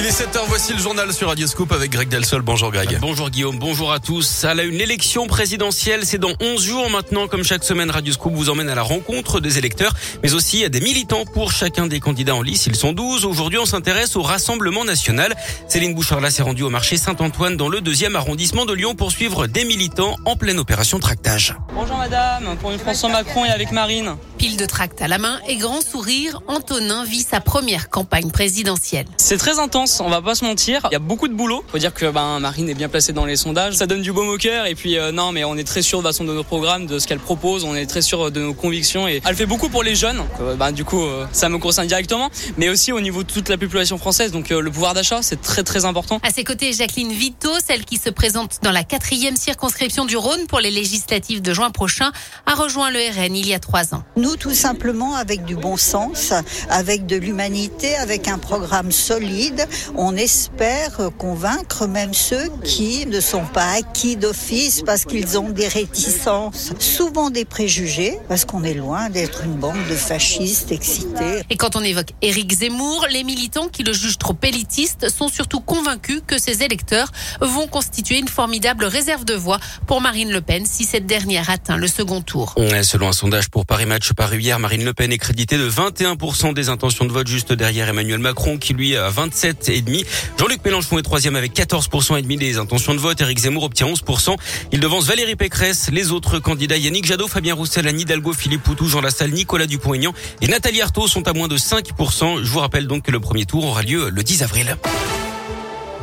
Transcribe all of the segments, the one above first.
Il est 7h, voici le journal sur Radioscope avec Greg Delsol. Bonjour Greg. Bonjour Guillaume, bonjour à tous. À la une, l'élection présidentielle, c'est dans 11 jours maintenant. Comme chaque semaine, Radioscope vous emmène à la rencontre des électeurs, mais aussi à des militants pour chacun des candidats en lice. Ils sont 12. Aujourd'hui, on s'intéresse au Rassemblement National. Céline Bouchard-là s'est rendue au marché Saint-Antoine dans le deuxième arrondissement de Lyon pour suivre des militants en pleine opération tractage. Bonjour madame, pour une François Macron et avec Marine. Pile de tract à la main et grand sourire, Antonin vit sa première campagne présidentielle. C'est très intense, on va pas se mentir. Il y a beaucoup de boulot. Faut dire que ben, Marine est bien placée dans les sondages. Ça donne du baume au cœur. Et puis euh, non, mais on est très sûr de façon de nos programmes, de ce qu'elle propose. On est très sûr de nos convictions. Et elle fait beaucoup pour les jeunes. Euh, ben, du coup, euh, ça me concerne directement. Mais aussi au niveau de toute la population française. Donc le pouvoir d'achat, c'est très très important. À ses côtés, Jacqueline Vito, celle qui se présente dans la quatrième circonscription du Rhône pour les législatives de juin prochain, a rejoint le RN il y a trois ans. Nous, tout simplement, avec du bon sens, avec de l'humanité, avec un programme solide, on espère convaincre même ceux qui ne sont pas acquis d'office parce qu'ils ont des réticences, souvent des préjugés, parce qu'on est loin d'être une bande de fascistes excités. Et quand on évoque Éric Zemmour, les militants qui le jugent trop élitiste sont surtout convaincus que ses électeurs vont constituer une formidable réserve de voix pour Marine Le Pen si cette dernière atteint le second tour. Selon un sondage pour Paris Match paru hier, Marine Le Pen est créditée de 21% des intentions de vote juste derrière Emmanuel Macron qui lui a 27,5. Jean-Luc Mélenchon est troisième avec 14% et demi des intentions de vote. Éric Zemmour obtient 11%. Il devance Valérie Pécresse. Les autres candidats Yannick Jadot, Fabien Roussel, Anne Hidalgo, Philippe Poutou, Jean Lassalle, Nicolas Dupont-Aignan et Nathalie Arthaud sont à moins de 5%. Je vous rappelle donc que le premier tour aura lieu le 10 avril.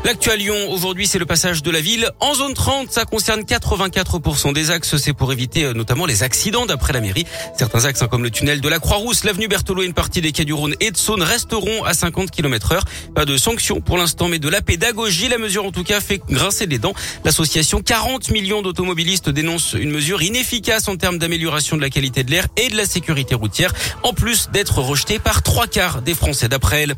L'actu Lyon, aujourd'hui, c'est le passage de la ville en zone 30. Ça concerne 84% des axes. C'est pour éviter euh, notamment les accidents d'après la mairie. Certains axes, hein, comme le tunnel de la Croix-Rousse, l'avenue Berthelot et une partie des quais du Rhône et de Saône resteront à 50 km heure. Pas de sanctions pour l'instant, mais de la pédagogie. La mesure, en tout cas, fait grincer des dents. L'association 40 millions d'automobilistes dénonce une mesure inefficace en termes d'amélioration de la qualité de l'air et de la sécurité routière, en plus d'être rejetée par trois quarts des Français d'après elle.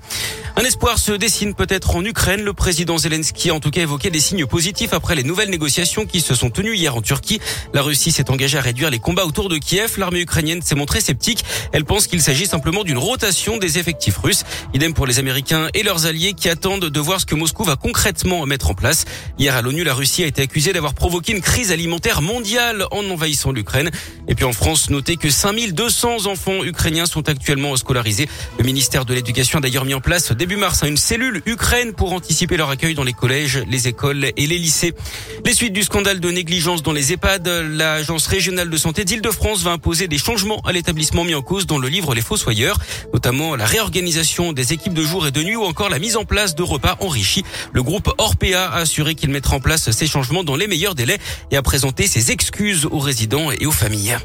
Un espoir se dessine peut-être en Ukraine. Le président Zelensky a en tout cas évoqué des signes positifs après les nouvelles négociations qui se sont tenues hier en Turquie. La Russie s'est engagée à réduire les combats autour de Kiev. L'armée ukrainienne s'est montrée sceptique. Elle pense qu'il s'agit simplement d'une rotation des effectifs russes. Idem pour les Américains et leurs alliés qui attendent de voir ce que Moscou va concrètement mettre en place. Hier à l'ONU, la Russie a été accusée d'avoir provoqué une crise alimentaire mondiale en envahissant l'Ukraine. Et puis en France, notez que 5200 enfants ukrainiens sont actuellement scolarisés. Le ministère de l'Éducation a d'ailleurs mis en place début mars une cellule Ukraine pour anticiper leur accueil dans les collèges, les écoles et les lycées. Les suites du scandale de négligence dans les EHPAD, l'agence régionale de santé d'Île-de-France va imposer des changements à l'établissement mis en cause dans le livre Les Fossoyeurs, notamment la réorganisation des équipes de jour et de nuit ou encore la mise en place de repas enrichis. Le groupe Orpea a assuré qu'il mettra en place ces changements dans les meilleurs délais et a présenté ses excuses aux résidents et aux familles.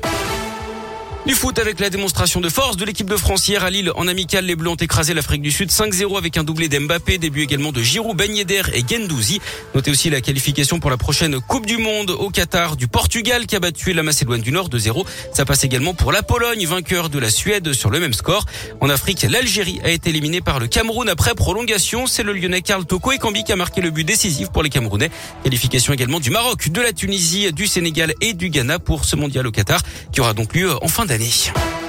Du foot avec la démonstration de force de l'équipe de France hier à Lille. En amical, les Bleus ont écrasé l'Afrique du Sud 5-0 avec un doublé d'Mbappé, début également de Giroud, Ben Yedder et Gendouzi. Notez aussi la qualification pour la prochaine Coupe du Monde au Qatar du Portugal qui a battu la Macédoine du Nord de 0. Ça passe également pour la Pologne, vainqueur de la Suède sur le même score. En Afrique, l'Algérie a été éliminée par le Cameroun après prolongation. C'est le Lyonnais Karl Toko et Kambi qui a marqué le but décisif pour les Camerounais. Qualification également du Maroc, de la Tunisie, du Sénégal et du Ghana pour ce mondial au Qatar qui aura donc lieu en fin d'année.